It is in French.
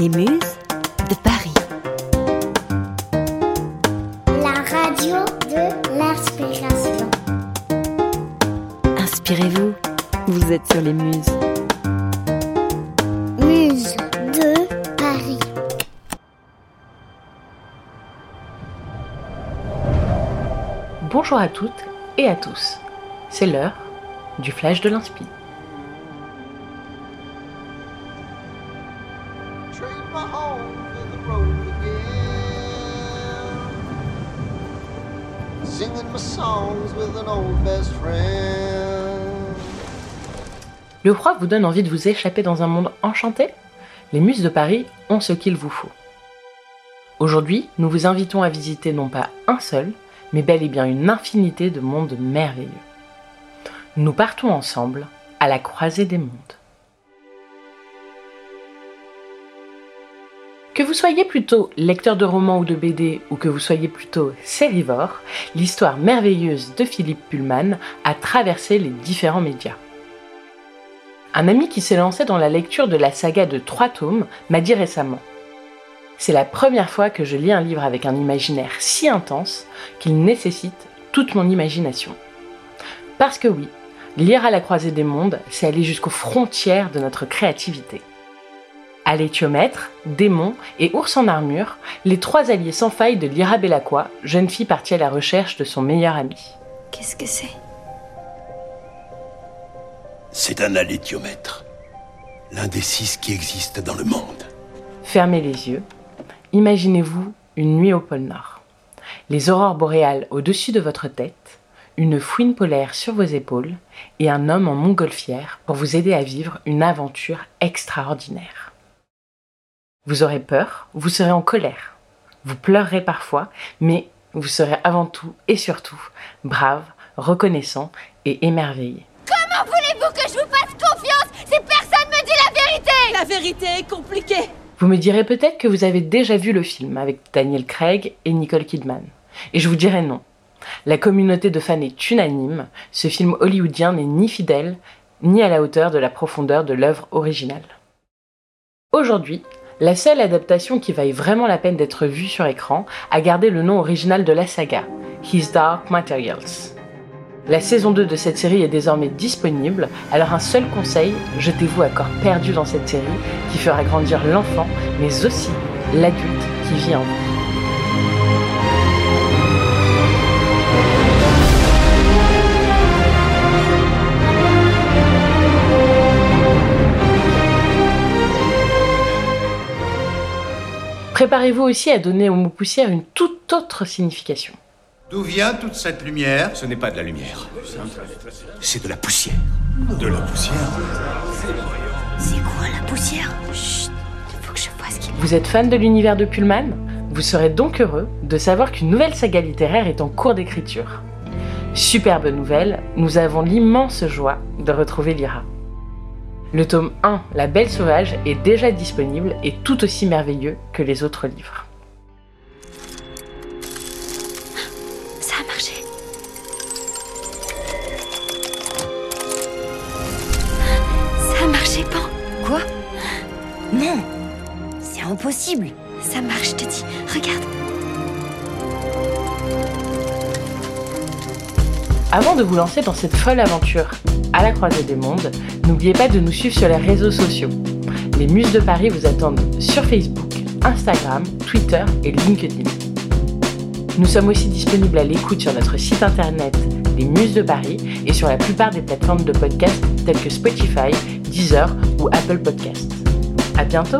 Les Muses de Paris. La radio de l'inspiration. Inspirez-vous, vous êtes sur les Muses. Muse de Paris. Bonjour à toutes et à tous. C'est l'heure du flash de l'inspi. Le froid vous donne envie de vous échapper dans un monde enchanté? Les Muses de Paris ont ce qu'il vous faut. Aujourd'hui, nous vous invitons à visiter non pas un seul, mais bel et bien une infinité de mondes merveilleux. Nous partons ensemble à la croisée des mondes. Que vous soyez plutôt lecteur de romans ou de BD ou que vous soyez plutôt sérivore, l'histoire merveilleuse de Philippe Pullman a traversé les différents médias. Un ami qui s'est lancé dans la lecture de la saga de trois tomes m'a dit récemment C'est la première fois que je lis un livre avec un imaginaire si intense qu'il nécessite toute mon imagination. Parce que oui, lire à la croisée des mondes, c'est aller jusqu'aux frontières de notre créativité. À l'éthiomètre, démon et ours en armure, les trois alliés sans faille de Lyra Bellacqua, jeune fille partie à la recherche de son meilleur ami. Qu'est-ce que c'est? C'est un alétiomètre. L'un des six qui existent dans le monde. Fermez les yeux. Imaginez-vous une nuit au pôle Nord. Les aurores boréales au-dessus de votre tête, une fouine polaire sur vos épaules et un homme en montgolfière pour vous aider à vivre une aventure extraordinaire. Vous aurez peur, vous serez en colère, vous pleurerez parfois, mais vous serez avant tout et surtout brave, reconnaissant et émerveillé. Voulez-vous que je vous fasse confiance si personne me dit la vérité? La vérité est compliquée. Vous me direz peut-être que vous avez déjà vu le film avec Daniel Craig et Nicole Kidman. Et je vous dirai non. La communauté de fans est unanime, ce film hollywoodien n'est ni fidèle, ni à la hauteur de la profondeur de l'œuvre originale. Aujourd'hui, la seule adaptation qui vaille vraiment la peine d'être vue sur écran a gardé le nom original de la saga, His Dark Materials. La saison 2 de cette série est désormais disponible, alors un seul conseil, jetez-vous à corps perdu dans cette série qui fera grandir l'enfant, mais aussi l'adulte qui vit en vous. Préparez-vous aussi à donner au mot poussière une toute autre signification. D'où vient toute cette lumière? Ce n'est pas de la lumière. C'est de la poussière. De la poussière. C'est quoi la poussière? Chut, il faut que je vois ce qu'il Vous êtes fan de l'univers de Pullman? Vous serez donc heureux de savoir qu'une nouvelle saga littéraire est en cours d'écriture. Superbe nouvelle, nous avons l'immense joie de retrouver Lyra. Le tome 1, La Belle Sauvage, est déjà disponible et tout aussi merveilleux que les autres livres. Ça a marché. Ça a marché, Pan. Quoi? Non C'est impossible Ça marche, je te dis. Regarde. Avant de vous lancer dans cette folle aventure à la croisée des mondes, n'oubliez pas de nous suivre sur les réseaux sociaux. Les Muses de Paris vous attendent sur Facebook, Instagram, Twitter et LinkedIn. Nous sommes aussi disponibles à l'écoute sur notre site internet Les Muses de Paris et sur la plupart des plateformes de podcast telles que Spotify, Deezer ou Apple Podcasts. À bientôt!